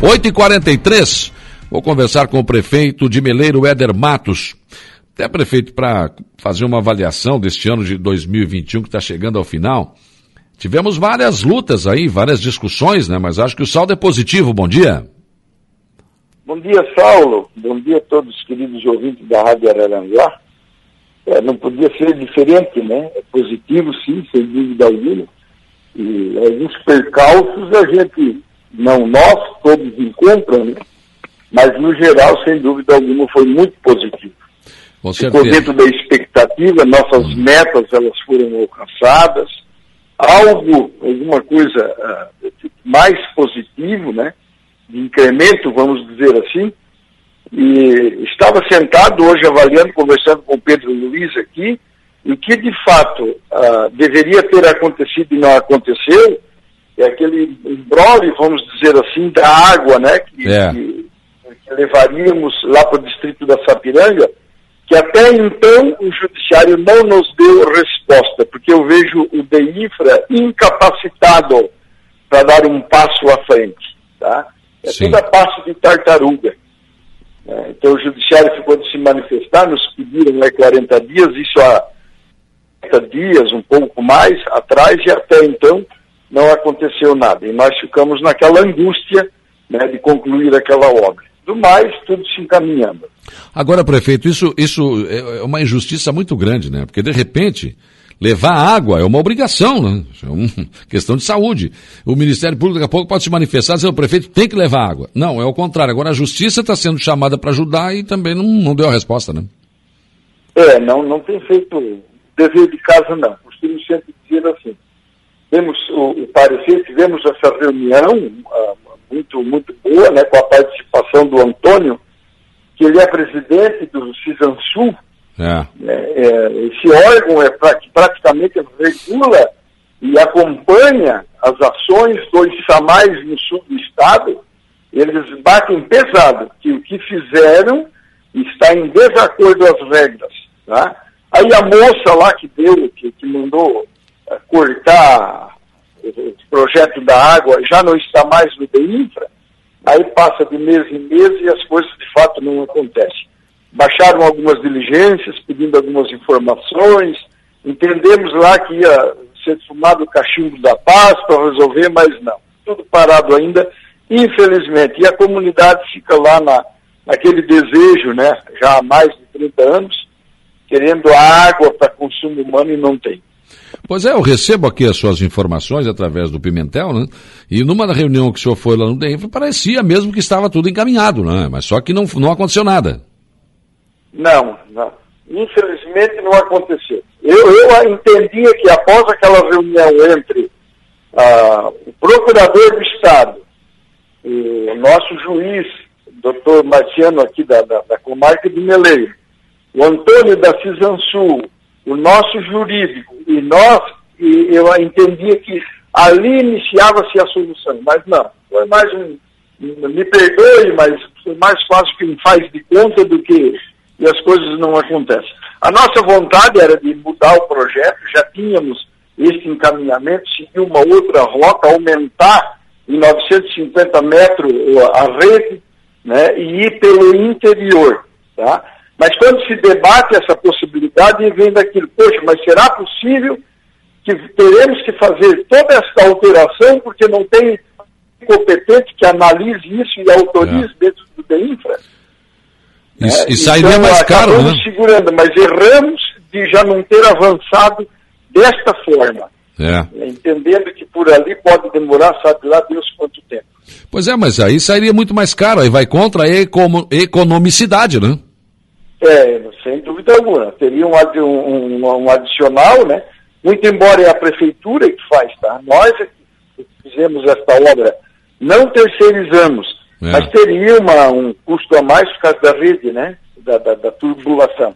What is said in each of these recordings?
8h43, vou conversar com o prefeito de Meleiro, Éder Matos. Até prefeito, para fazer uma avaliação deste ano de 2021 que está chegando ao final. Tivemos várias lutas aí, várias discussões, né? Mas acho que o saldo é positivo. Bom dia. Bom dia, Saulo. Bom dia a todos os queridos ouvintes da Rádio Araranguá. É, não podia ser diferente, né? É positivo, sim, sem dúvida alguma. E alguns percalços a gente, não nós, todos encontram, né? Mas, no geral, sem dúvida alguma, foi muito positivo. Com Ficou dentro da expectativa, nossas hum. metas elas foram alcançadas. Algo, alguma coisa uh, mais positivo, né? De incremento, vamos dizer assim, e estava sentado hoje avaliando, conversando com o Pedro Luiz aqui, e o que de fato uh, deveria ter acontecido e não aconteceu é aquele embrole, vamos dizer assim, da água, né? Que, é. que, que levaríamos lá para o distrito da Sapiranga, que até então o judiciário não nos deu resposta, porque eu vejo o DEIFRA incapacitado para dar um passo à frente, tá? É Sim. toda passo de tartaruga. É, então o judiciário ficou de se manifestar, nos pediram né, 40 dias, isso há 40 dias, um pouco mais atrás, e até então não aconteceu nada. E nós ficamos naquela angústia né, de concluir aquela obra. Do mais, tudo se encaminhando. Agora, prefeito, isso, isso é uma injustiça muito grande, né? Porque de repente Levar água é uma obrigação, né? É uma questão de saúde. O Ministério Público daqui a pouco pode se manifestar e dizer o prefeito tem que levar água. Não, é o contrário. Agora a justiça está sendo chamada para ajudar e também não, não deu a resposta, né? É, não, não tem feito dever de casa, não. Costumo sempre dizer assim. Temos o, o parecer, tivemos essa reunião uh, muito, muito boa, né, com a participação do Antônio, que ele é presidente do CISANSU, é. É, é, esse órgão é que praticamente regula e acompanha as ações dos SAMAIs no sul do estado, eles batem pesado que o que fizeram está em desacordo às regras. Tá? Aí a moça lá que deu, que, que mandou cortar o projeto da água, já não está mais no DEINFRA, aí passa de mês em mês e as coisas de fato não acontecem baixaram algumas diligências, pedindo algumas informações, entendemos lá que ia ser fumado o cachimbo da paz para resolver, mas não. Tudo parado ainda, infelizmente. E a comunidade fica lá na, naquele desejo, né, já há mais de 30 anos, querendo água para consumo humano e não tem. Pois é, eu recebo aqui as suas informações através do Pimentel, né? E numa reunião que o senhor foi lá no DENF, parecia mesmo que estava tudo encaminhado, né? Mas só que não, não aconteceu nada. Não, não. Infelizmente não aconteceu. Eu, eu entendia que após aquela reunião entre ah, o procurador do Estado, o nosso juiz, doutor Marciano aqui da, da, da comarca de Meleiro, o Antônio da Cisansul, o nosso jurídico e nós, e eu entendia que ali iniciava-se a solução, mas não, foi mais um, me perdoe, mas foi mais fácil que um faz de conta do que e as coisas não acontecem. A nossa vontade era de mudar o projeto, já tínhamos esse encaminhamento, seguir uma outra rota, aumentar em 950 metros a rede né, e ir pelo interior. Tá? Mas quando se debate essa possibilidade, vem daquilo, poxa, mas será possível que teremos que fazer toda essa alteração porque não tem competente que analise isso e autorize é. dentro do DEINFRA? E, é, e sairia então, mais caro, né? segurando, mas erramos de já não ter avançado desta forma. É. Entendendo que por ali pode demorar, sabe lá Deus quanto tempo. Pois é, mas aí sairia muito mais caro, aí vai contra a economicidade, né? É, sem dúvida alguma. Teria um, um, um adicional, né? Muito embora é a prefeitura que faz, tá? Nós é que fizemos esta obra, não terceirizamos, é. Mas teria uma, um custo a mais por causa da rede, né? Da, da, da turbulação.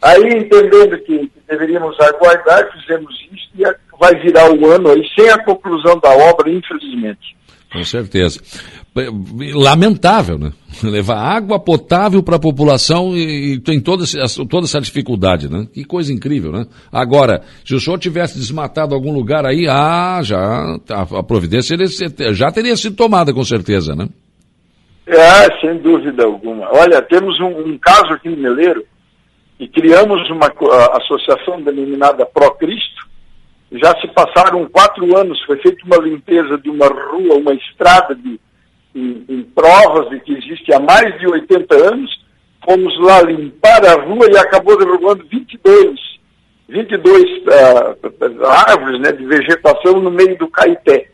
Aí, entendendo que, deveríamos aguardar, fizemos isso e vai virar o ano aí sem a conclusão da obra, infelizmente. Com certeza. Lamentável, né? Levar água potável para a população e, e, tem toda, toda essa dificuldade, né? Que coisa incrível, né? Agora, se o senhor tivesse desmatado algum lugar aí, ah, já, a, a providência já teria sido tomada, com certeza, né? É, sem dúvida alguma. Olha, temos um, um caso aqui no Meleiro e criamos uma associação denominada Pro Cristo. Já se passaram quatro anos, foi feita uma limpeza de uma rua, uma estrada de, em, em provas de que existe há mais de 80 anos. Fomos lá limpar a rua e acabou derrubando 22, 22 uh, árvores né, de vegetação no meio do Caeté.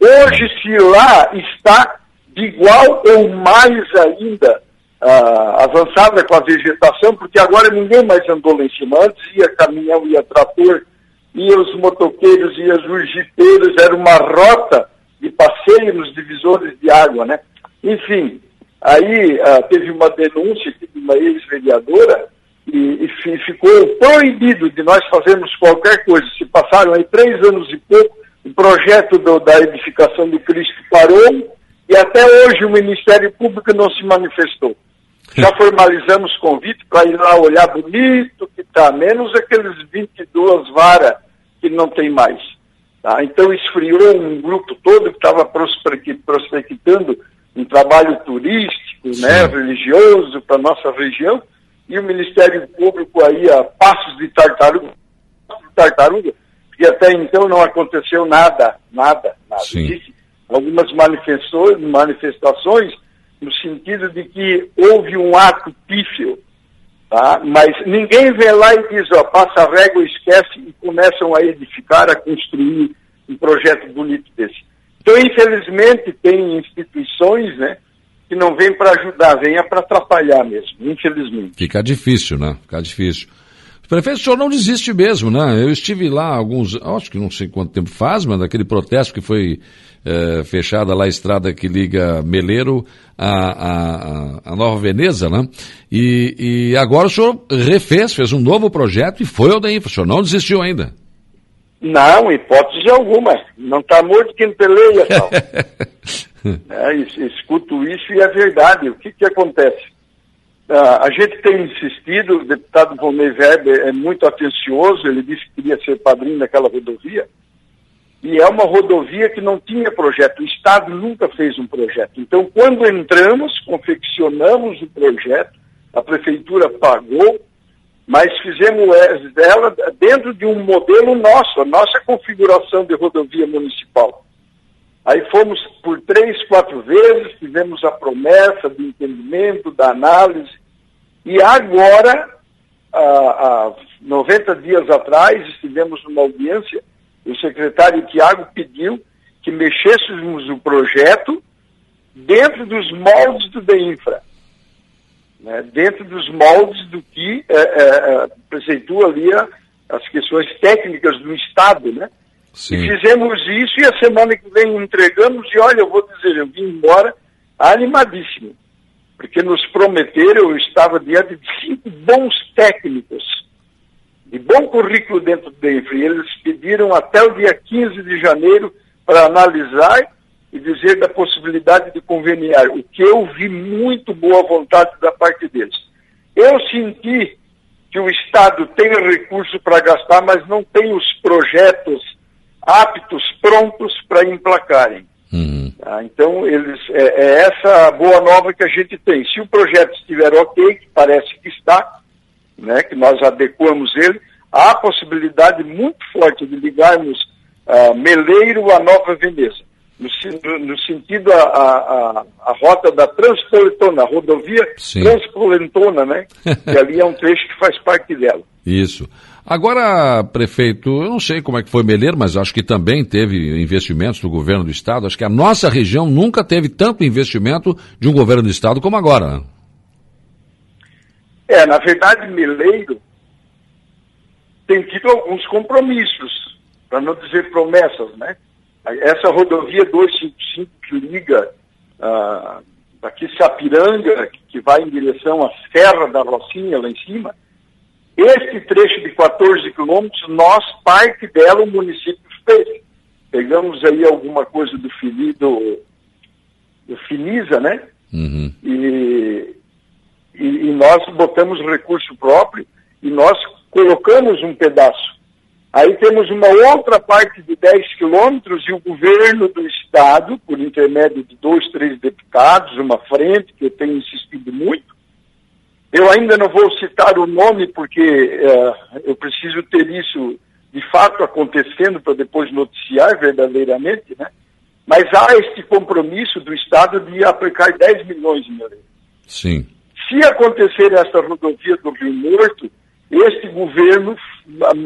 Hoje, se lá está de igual ou mais ainda uh, avançada com a vegetação, porque agora ninguém mais andou lá em cima. Antes ia caminhão, ia trator, ia os motoqueiros, ia os jipeiros, era uma rota de passeio nos divisores de água, né? Enfim, aí uh, teve uma denúncia de uma ex-vereadora e, e, ficou proibido de nós fazermos qualquer coisa. Se passaram aí três anos e pouco, o projeto do, da edificação do Cristo parou e até hoje o Ministério Público não se manifestou. Já formalizamos convite para ir lá olhar bonito que está, menos aqueles 22 varas que não tem mais. Tá? Então esfriou um grupo todo que estava prospectando um trabalho turístico, né, religioso para nossa região, e o Ministério Público aí a passos de tartaruga, tartaruga, e até então não aconteceu nada, nada, nada. Sim algumas manifestações, manifestações no sentido de que houve um ato pífio, tá? mas ninguém vê lá e diz, ó, passa a régua, esquece e começam a edificar, a construir um projeto bonito desse. Então, infelizmente, tem instituições, né, que não vêm para ajudar, vêm para atrapalhar mesmo, infelizmente. Fica difícil, né? Fica difícil. Prefeito, o senhor não desiste mesmo, né? Eu estive lá alguns, acho que não sei quanto tempo faz, mas naquele protesto que foi é, fechada lá a estrada que liga Meleiro a, a, a Nova Veneza, né? E, e, agora o senhor refez, fez um novo projeto e foi ao DEINFRA. O senhor não desistiu ainda? Não, hipótese alguma. Não está morto quem peleia, tal. é, escuto isso e é verdade. O que, que acontece? Uh, a gente tem insistido, o deputado Volney Weber é muito atencioso, ele disse que queria ser padrinho daquela rodovia, e é uma rodovia que não tinha projeto, o Estado nunca fez um projeto. Então, quando entramos, confeccionamos o projeto, a Prefeitura pagou, mas fizemos ela dentro de um modelo nosso, a nossa configuração de rodovia municipal. Aí fomos por três, quatro vezes, tivemos a promessa do entendimento, da análise, e agora, há, 90 dias atrás, estivemos numa audiência, o secretário Tiago pediu que mexêssemos o projeto dentro dos moldes do DEINFRA, né, dentro dos moldes do que é, é, é apresentou ali as questões técnicas do Estado, né? Sim. E fizemos isso e a semana que vem entregamos e olha, eu vou dizer, eu vim embora animadíssimo, porque nos prometeram, eu estava diante de cinco bons técnicos, de bom currículo dentro do DENFRE, eles pediram até o dia 15 de janeiro para analisar e dizer da possibilidade de conveniar, o que eu vi muito boa vontade da parte deles. Eu senti que o Estado tem recurso para gastar, mas não tem os projetos aptos, prontos para emplacarem. Uhum. Tá? Então, eles, é, é, essa boa nova que a gente tem. Se o projeto estiver ok, que parece que está, né, que nós adequamos ele, há a possibilidade muito forte de ligarmos uh, Meleiro a Nova Veneza. No, no sentido a, a, a, rota da Transpoletona, a rodovia Sim. Transpoletona, né? que ali é um trecho que faz parte dela. Isso. Agora, prefeito, eu não sei como é que foi Meleiro, mas acho que também teve investimentos do governo do estado. Acho que a nossa região nunca teve tanto investimento de um governo do estado como agora. É, na verdade, Meleiro tem tido alguns compromissos, para não dizer promessas, né? Essa rodovia 255 que liga uh, daqui Sapiranga, que vai em direção à Serra da Rocinha, lá em cima, este trecho de 14 quilômetros, nós, parte dela, o município fez. Pegamos aí alguma coisa do, Fili, do, do Finisa, né? Uhum. E, e, e, nós botamos recurso próprio e nós colocamos um pedaço. Aí temos uma outra parte de 10 quilômetros e o governo do estado, por intermédio de dois, três deputados, uma frente que eu tenho insistido muito. Eu ainda não vou citar o nome porque uh, eu preciso ter isso de fato acontecendo para depois noticiar verdadeiramente, né? Mas há este compromisso do Estado de aplicar 10 milhões de. Sim. Se acontecer esta rodovia do Rio Morto, este governo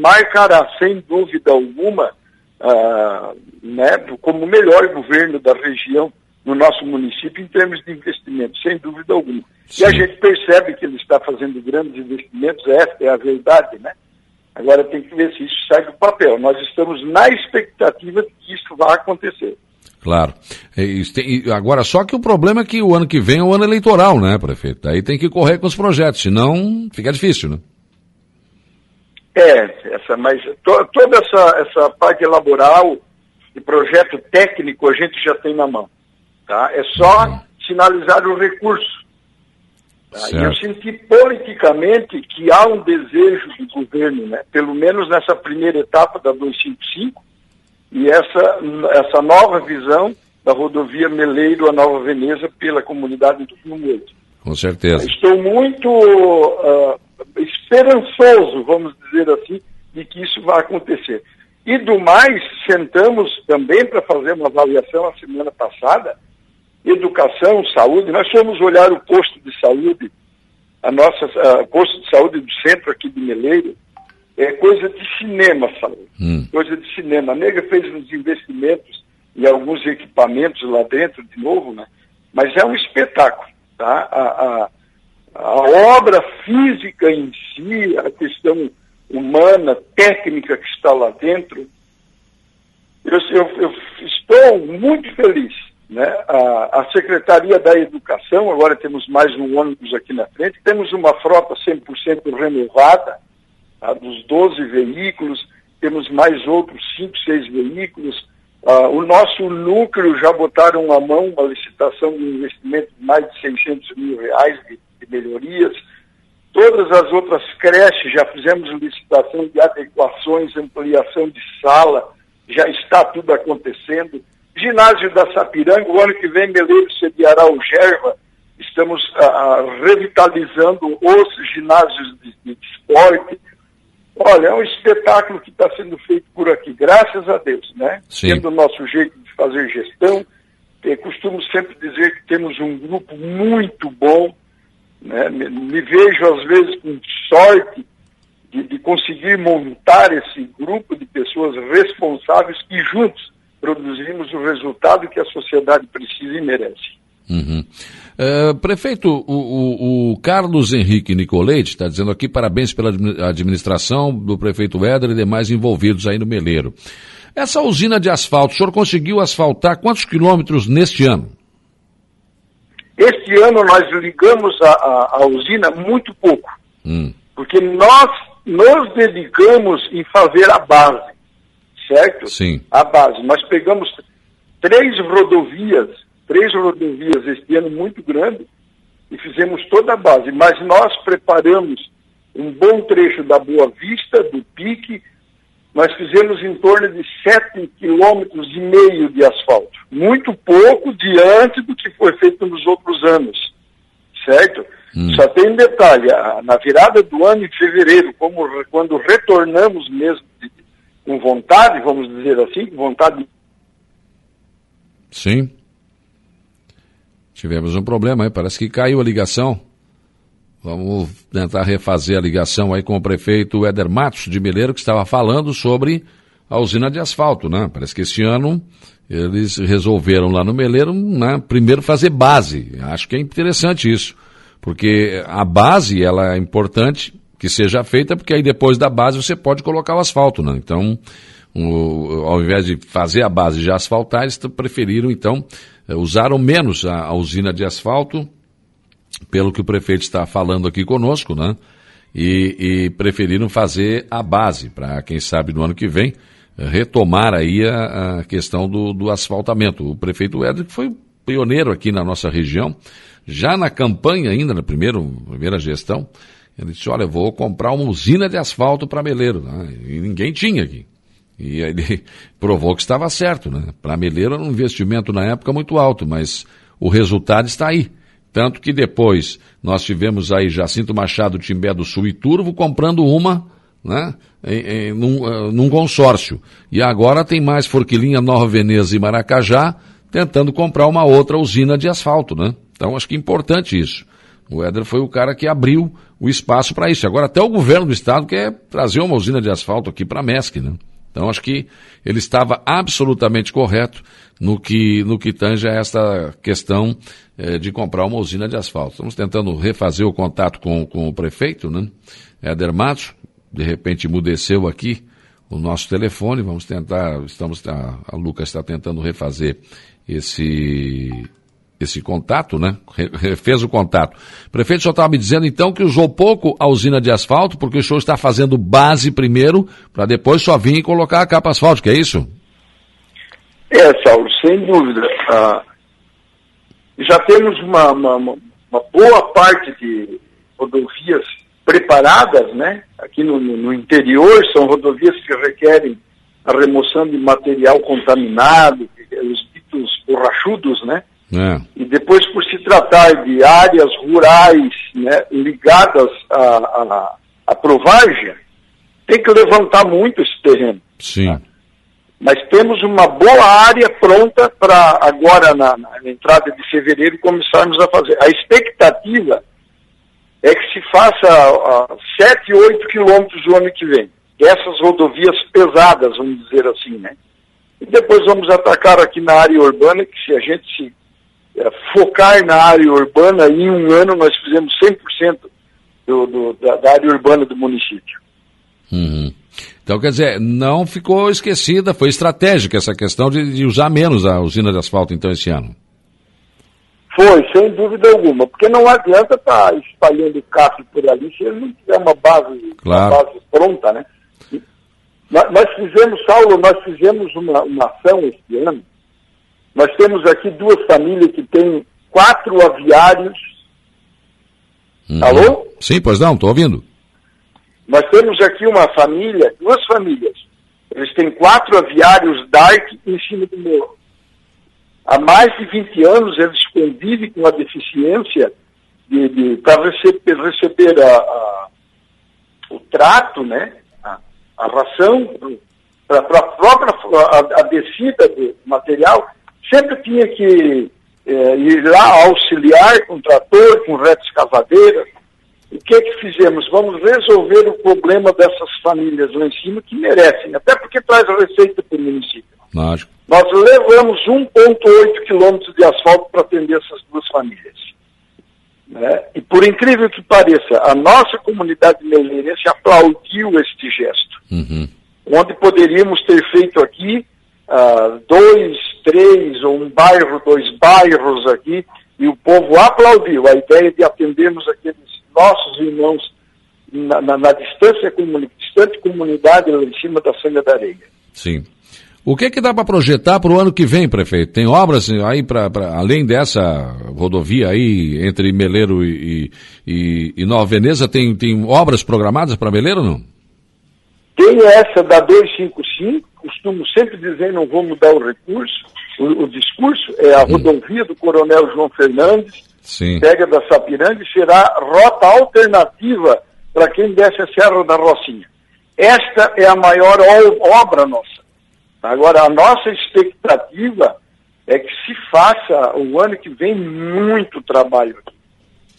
marcará, sem dúvida alguma, uh, né, como o melhor governo da região no nosso município em termos de investimento, sem dúvida alguma. Sim. E a gente percebe que ele está fazendo grandes investimentos, essa é a verdade, né? Agora tem que ver se isso sai do papel. Nós estamos na expectativa de que isso vá acontecer. Claro. Agora, só que o problema é que o ano que vem é o ano eleitoral, né, prefeito? Aí tem que correr com os projetos, senão fica difícil, né? É, essa, mas to, toda essa, essa parte laboral e projeto técnico a gente já tem na mão. Tá? É só uhum. sinalizar o recurso. Tá? E eu senti politicamente que há um desejo do governo, né, pelo menos nessa primeira etapa da 255, e essa, essa nova visão da rodovia Meleiro a Nova Veneza pela comunidade do Rio Moito. Com certeza. Estou muito uh, esperançoso, vamos dizer assim, de que isso vai acontecer. E do mais, sentamos também para fazer uma avaliação a semana passada, educação, saúde, nós fomos olhar o posto de saúde, a nossa uh, posto de saúde do centro aqui de Meleiro, é coisa de cinema, saúde, hum. coisa de cinema. A Nega fez uns investimentos e alguns equipamentos lá dentro de novo, né? Mas é um espetáculo, tá? A, a, a obra física em si, a questão humana, técnica que está lá dentro, eu, eu, eu estou muito feliz. Né? A, a, Secretaria da Educação, agora temos mais um ônibus aqui na frente, temos uma frota 100% renovada, tá? dos 12 veículos, temos mais outros 5, 6 veículos. Uh, o nosso núcleo já botaram à mão uma licitação de investimento de mais de 600 mil reais de de melhorias. Todas as outras creches já fizemos licitação de adequações, ampliação de sala, já está tudo acontecendo. Ginásio da Sapiranga, o ano que vem Meleiro sediará o Gerva. Estamos ah, ah, revitalizando os ginásios de, de esporte. Olha, é um espetáculo que está sendo feito por aqui, graças a Deus, né? Sim. Tendo o nosso jeito de fazer gestão. Eu costumo sempre dizer que temos um grupo muito bom, né? Me, me, vejo, às vezes, com sorte de, de, conseguir montar esse grupo de pessoas responsáveis que juntos produzimos o resultado que a sociedade precisa e merece. Uhum. Uh, prefeito, o, o, o, Carlos Henrique Nicolete está dizendo aqui parabéns pela administração do prefeito Éder e demais envolvidos aí no Meleiro. Essa usina de asfalto, o senhor conseguiu asfaltar quantos quilômetros neste ano? Este ano nós ligamos a, a, a usina muito pouco, hum. porque nós nos dedicamos em fazer a base, certo? Sim. A base. Nós pegamos três rodovias, três rodovias este ano muito grandes, e fizemos toda a base, mas nós preparamos um bom trecho da Boa Vista, do Pique, nós fizemos em torno de 7,5 quilômetros e meio de asfalto. Muito pouco diante do que foi feito nos outros anos, certo? Hum. Só tem um detalhe, na virada do ano, em fevereiro, como, quando retornamos mesmo de, com vontade, vamos dizer assim, com vontade... Sim. Tivemos um problema aí, parece que caiu a ligação. Vamos tentar refazer a ligação aí com o prefeito Éder Matos de Meleiro, que estava falando sobre a usina de asfalto, né? Parece que esse ano eles resolveram lá no Meleiro, né, primeiro fazer base. Acho que é interessante isso, porque a base, ela é importante que seja feita, porque aí depois da base você pode colocar o asfalto, né? Então, o, ao invés de fazer a base de asfaltar, eles preferiram, então, usaram menos a, a usina de asfalto, pelo que o prefeito está falando aqui conosco, né? E, e preferiram fazer a base, para quem sabe no ano que vem, retomar aí a, a questão do, do, asfaltamento. O prefeito Edric foi pioneiro aqui na nossa região, já na campanha ainda, na primeiro, primeira gestão, Ele disse, olha, vou comprar uma usina de asfalto para Meleiro. Né? E ninguém tinha aqui. E ele provou que estava certo, né? Para Meleiro era um investimento na época muito alto, mas o resultado está aí. Tanto que depois nós tivemos aí Jacinto Machado Timbé do Sul e Turvo comprando uma, né? Em, em, num, uh, num consórcio. E agora tem mais Forquilinha, Nova Veneza e Maracajá tentando comprar uma outra usina de asfalto, né? Então acho que é importante isso. O Éder foi o cara que abriu o espaço para isso. Agora até o governo do estado quer trazer uma usina de asfalto aqui para a MESC, né? Então acho que ele estava absolutamente correto no que, no que tange a esta questão eh, de comprar uma usina de asfalto. Estamos tentando refazer o contato com, com o prefeito, né? Éder Matos, de repente mudeceu aqui o nosso telefone, vamos tentar, estamos, a, a Lucas está tentando refazer esse, esse contato, né? Fez o contato. O prefeito só estava me dizendo então que usou pouco a usina de asfalto, porque o senhor está fazendo base primeiro, para depois só vir e colocar a capa asfáltica, é isso? É, Saulo, sem dúvida. Ah, já temos uma, uma, uma, boa parte de rodovias preparadas, né? Aqui no, no interior, são rodovias que requerem a remoção de material contaminado, os ditos borrachudos, né? É. E depois, por se tratar de áreas rurais né, ligadas à, à, provagem, tem que levantar muito esse terreno. Sim. Tá? Mas temos uma boa área pronta para agora, na, na, entrada de fevereiro, começarmos a fazer. A expectativa é que se faça uh, 7, 8 quilômetros o ano que vem. Essas rodovias pesadas, vamos dizer assim, né? E depois vamos atacar aqui na área urbana, que se a gente se focar na área urbana, em um ano nós fizemos 100% do, do, da, da, área urbana do município. Uhum. Então, quer dizer, não ficou esquecida, foi estratégica essa questão de, de, usar menos a usina de asfalto, então, esse ano. Foi, sem dúvida alguma, porque não adianta estar tá espalhando CAF por ali se ele não tiver uma base, claro. uma base pronta, né? Nós, nós fizemos, Saulo, nós fizemos uma, uma ação este ano, nós temos aqui duas famílias que têm quatro aviários. Uhum. Alô? Sim, pois não, estou ouvindo. Nós temos aqui uma família, duas famílias. Eles têm quatro aviários Dark em cima do morro. Há mais de 20 anos eles convivem com a deficiência de, de para receber, receber a, a, o trato, né? a, a ração, para a própria a, a descida do material sempre tinha que é, ir lá auxiliar com trator, com reto escavadeira. O que que fizemos? Vamos resolver o problema dessas famílias lá em cima que merecem, até porque traz a receita para o município. Lógico. Nós levamos 1,8 quilômetros de asfalto para atender essas duas famílias. Né? E por incrível que pareça, a nossa comunidade meleirense aplaudiu este gesto. Uhum. Onde poderíamos ter feito aqui uh, dois, três, ou um bairro, dois bairros aqui, e o povo aplaudiu a ideia de atendermos aqueles nossos irmãos na, na, na distância comuni distante comunidade lá em cima da Sanga da Areia. Sim. O que, é que dá para projetar para o ano que vem, prefeito? Tem obras aí para além dessa rodovia aí entre Meleiro e, e, e Nova Veneza, tem, tem obras programadas para Meleiro ou não? Tem essa da 255, costumo sempre dizer, não vou mudar o recurso, o, o discurso, é a rodovia do Coronel João Fernandes, Sim. pega da Sapiranga e será rota alternativa para quem desce a Serra da Rocinha. Esta é a maior obra nossa. Agora, a nossa expectativa é que se faça o ano que vem muito trabalho aqui.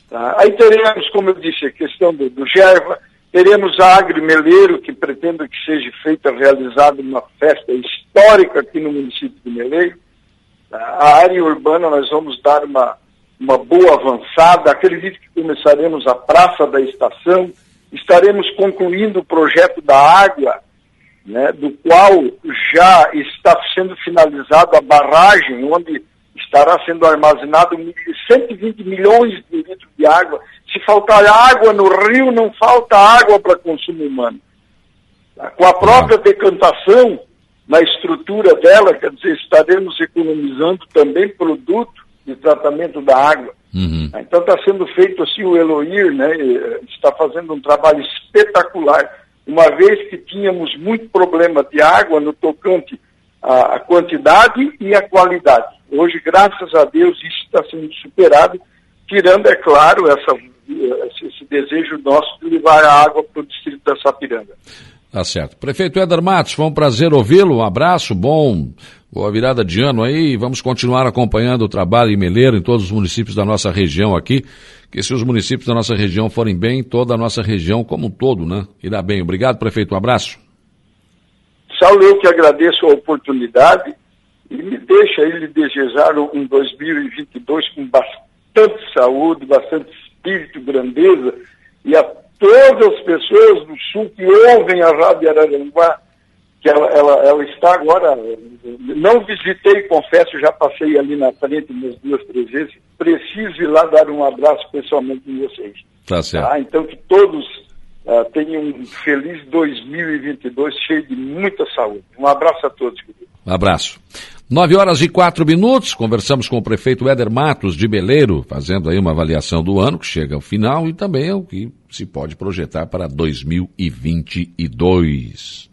Tá? Aí teremos, como eu disse, a questão do, do Gerva, Teremos a Agrimeleiro, que pretendo que seja feita, realizada uma festa histórica aqui no município de Meleiro. A área urbana nós vamos dar uma, uma boa avançada. Acredito que começaremos a Praça da Estação. Estaremos concluindo o projeto da água, né, do qual já está sendo finalizada a barragem, onde estará sendo armazenado 120 milhões de litros de água se faltar água no rio, não falta água para consumo humano. Com a própria decantação na estrutura dela, quer dizer, estaremos economizando também produto de tratamento da água. Uhum. Então está sendo feito assim, o Eloir né, está fazendo um trabalho espetacular, uma vez que tínhamos muito problema de água no tocante à quantidade e à qualidade. Hoje, graças a Deus, isso está sendo superado, tirando, é claro, essa, esse desejo nosso de levar a água para o distrito da Sapiranga. Tá certo. Prefeito Éder Matos, foi um prazer ouvi-lo. Um abraço, bom, boa virada de ano aí. Vamos continuar acompanhando o trabalho em Meleiro, em todos os municípios da nossa região aqui. Que se os municípios da nossa região forem bem, toda a nossa região como um todo, né? Irá bem. Obrigado, prefeito. Um abraço. Saulo, eu que agradeço a oportunidade e me deixa ele desejar um 2022 com bastante saúde, bastante espírito, grandeza e a todas as pessoas do Sul que ouvem a Rádio Araranguá, que ela, ela, ela, está agora, não visitei, confesso, já passei ali na frente umas duas, três vezes, preciso ir lá dar um abraço pessoalmente em vocês. Tá certo. Tá? Então que todos uh, tenham um feliz 2022 cheio de muita saúde. Um abraço a todos. Um abraço. Nove horas e quatro minutos, conversamos com o prefeito Éder Matos de Beleiro, fazendo aí uma avaliação do ano que chega ao final e também é o que se pode projetar para 2022.